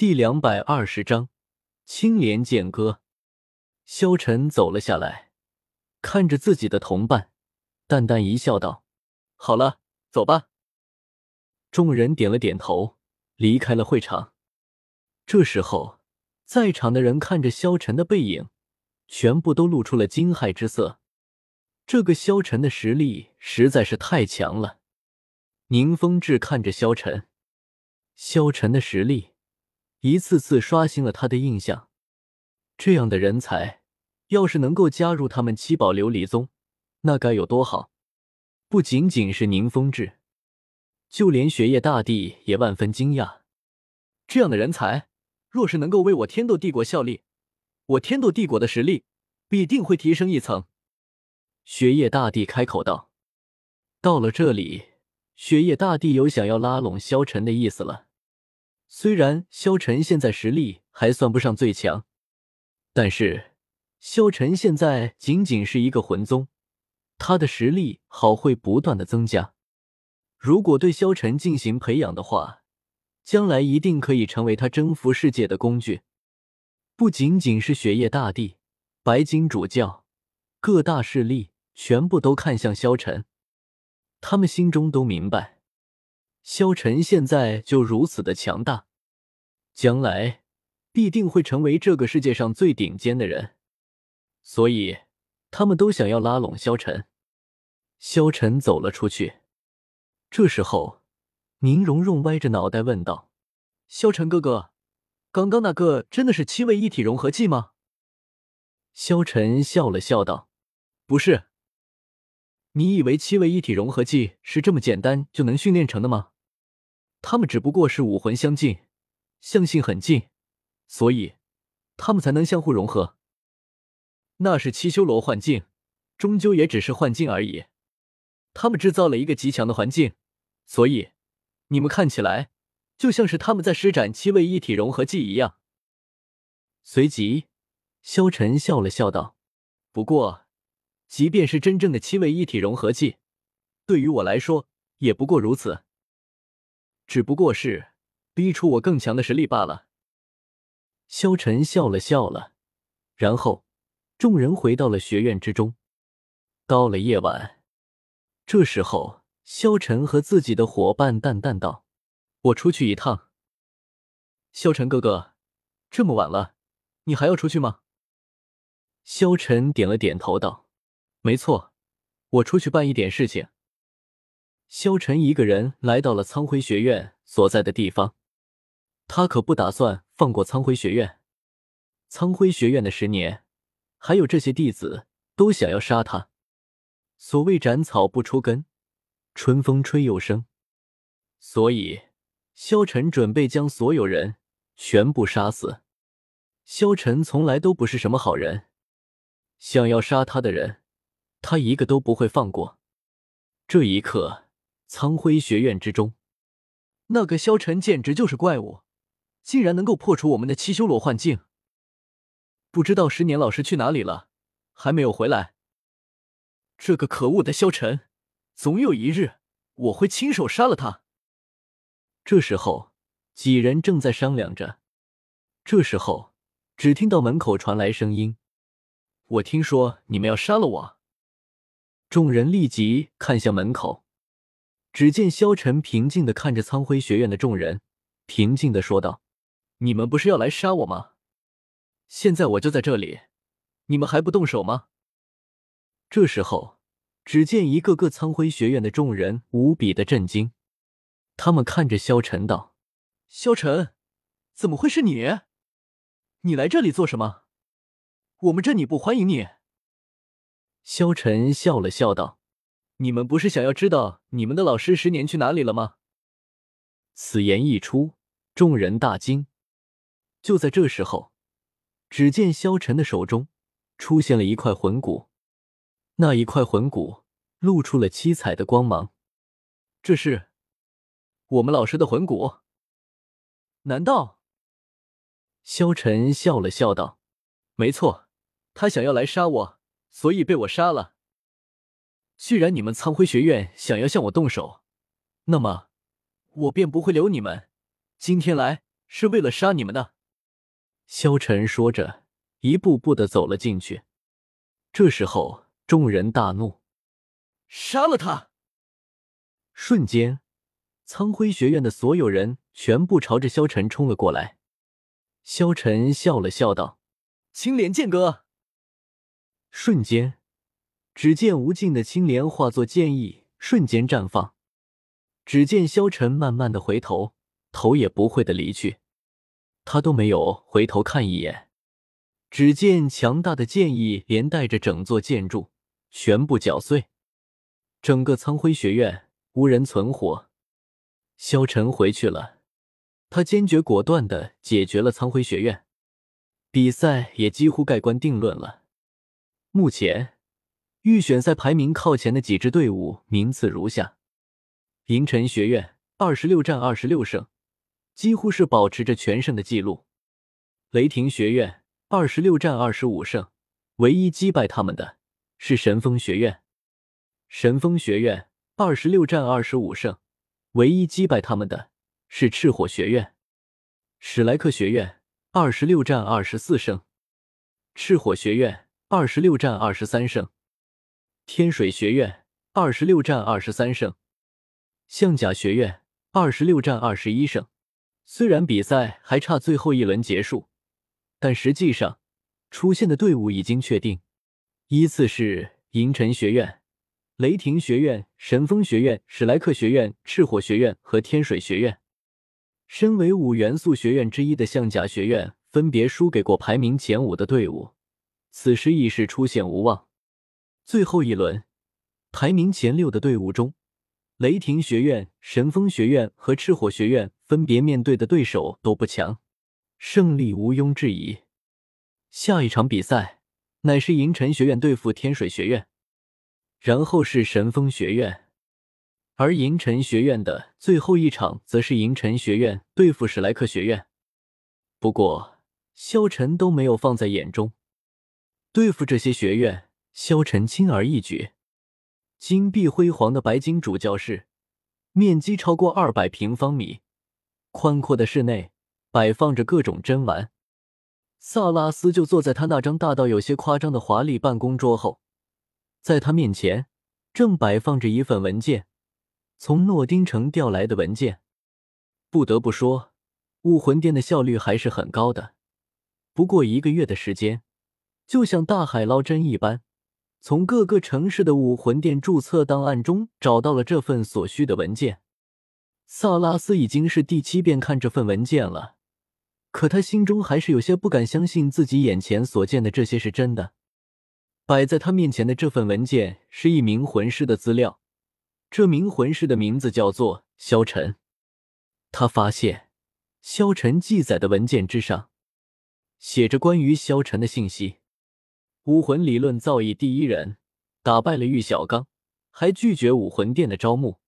第两百二十章青莲剑歌。萧晨走了下来，看着自己的同伴，淡淡一笑，道：“好了，走吧。”众人点了点头，离开了会场。这时候，在场的人看着萧晨的背影，全部都露出了惊骇之色。这个萧晨的实力实在是太强了。宁风致看着萧晨，萧晨的实力一次次刷新了他的印象。这样的人才，要是能够加入他们七宝琉璃宗，那该有多好！不仅仅是宁风致，就连雪夜大帝也万分惊讶。这样的人才，若是能够为我天斗帝国效力，我天斗帝国的实力必定会提升一层。雪夜大帝开口道：“到了这里，雪夜大帝有想要拉拢萧晨的意思了。虽然萧晨现在实力还算不上最强，但是萧晨现在仅仅是一个魂宗，他的实力好会不断的增加。如果对萧晨进行培养的话，将来一定可以成为他征服世界的工具。不仅仅是雪夜大帝、白金主教，各大势力。”全部都看向萧晨，他们心中都明白，萧晨现在就如此的强大，将来必定会成为这个世界上最顶尖的人，所以他们都想要拉拢萧晨。萧晨走了出去，这时候，宁荣荣歪着脑袋问道：“萧晨哥哥，刚刚那个真的是七位一体融合技吗？”萧晨笑了笑道：“不是。”你以为七位一体融合技是这么简单就能训练成的吗？他们只不过是武魂相近，相性很近，所以他们才能相互融合。那是七修罗幻境，终究也只是幻境而已。他们制造了一个极强的环境，所以你们看起来就像是他们在施展七位一体融合技一样。随即，萧晨笑了笑道：“不过。”即便是真正的七位一体融合技，对于我来说也不过如此，只不过是逼出我更强的实力罢了。萧晨笑了笑了，然后众人回到了学院之中。到了夜晚，这时候萧晨和自己的伙伴淡淡道：“我出去一趟。”萧晨哥哥，这么晚了，你还要出去吗？萧晨点了点头道。没错，我出去办一点事情。萧晨一个人来到了苍辉学院所在的地方，他可不打算放过苍辉学院。苍辉学院的十年，还有这些弟子都想要杀他。所谓斩草不出根，春风吹又生，所以萧晨准备将所有人全部杀死。萧晨从来都不是什么好人，想要杀他的人。他一个都不会放过。这一刻，苍辉学院之中，那个萧晨简直就是怪物，竟然能够破除我们的七修罗幻境。不知道十年老师去哪里了，还没有回来。这个可恶的萧晨，总有一日我会亲手杀了他。这时候，几人正在商量着。这时候，只听到门口传来声音：“我听说你们要杀了我。”众人立即看向门口，只见萧晨平静的看着苍辉学院的众人，平静的说道：“你们不是要来杀我吗？现在我就在这里，你们还不动手吗？”这时候，只见一个个苍辉学院的众人无比的震惊，他们看着萧晨道：“萧晨，怎么会是你？你来这里做什么？我们这里不欢迎你。”萧晨笑了笑道：“你们不是想要知道你们的老师十年去哪里了吗？”此言一出，众人大惊。就在这时候，只见萧晨的手中出现了一块魂骨，那一块魂骨露出了七彩的光芒。这是我们老师的魂骨？难道？萧晨笑了笑道：“没错，他想要来杀我。”所以被我杀了。既然你们苍辉学院想要向我动手，那么我便不会留你们。今天来是为了杀你们的。萧晨说着，一步步的走了进去。这时候，众人大怒，杀了他！瞬间，苍辉学院的所有人全部朝着萧晨冲了过来。萧晨笑了笑道：“青莲剑哥。”瞬间，只见无尽的青莲化作剑意，瞬间绽放。只见萧晨慢慢的回头，头也不会的离去，他都没有回头看一眼。只见强大的剑意连带着整座建筑全部搅碎，整个苍辉学院。无人存活，萧晨回去了。他坚决果断的解决了苍辉学院，比赛也几乎盖棺定论了。目前预选赛排名靠前的几支队伍名次如下：银尘学院二十六战二十六胜，几乎是保持着全胜的记录；雷霆学院二十六战二十五胜，唯一击败他们的是神风学院。神风学院。二十六战二十五胜，唯一击败他们的是赤火学院。史莱克学院二十六战二十四胜，赤火学院二十六战二十三胜，天水学院二十六战二十三胜，象甲学院二十六战二十一胜。虽然比赛还差最后一轮结束，但实际上出现的队伍已经确定，依次是银尘学院。雷霆学院、神风学院、史莱克学院、赤火学院和天水学院，身为五元素学院之一的象甲学院，分别输给过排名前五的队伍，此时已是出现无望。最后一轮，排名前六的队伍中，雷霆学院、神风学院和赤火学院分别面对的对手都不强，胜利毋庸置疑。下一场比赛乃是银尘学院对付天水学院。然后是神风学院，而银尘学院的最后一场则是银尘学院对付史莱克学院。不过，萧晨都没有放在眼中。对付这些学院，萧晨轻而易举。金碧辉煌的白金主教室，面积超过二百平方米，宽阔的室内摆放着各种珍玩。萨拉斯就坐在他那张大到有些夸张的华丽办公桌后。在他面前，正摆放着一份文件，从诺丁城调来的文件。不得不说，武魂殿的效率还是很高的。不过一个月的时间，就像大海捞针一般，从各个城市的武魂殿注册档案中找到了这份所需的文件。萨拉斯已经是第七遍看这份文件了，可他心中还是有些不敢相信自己眼前所见的这些是真的。摆在他面前的这份文件是一名魂师的资料，这名魂师的名字叫做萧晨。他发现萧晨记载的文件之上写着关于萧晨的信息：武魂理论造诣第一人，打败了玉小刚，还拒绝武魂殿的招募。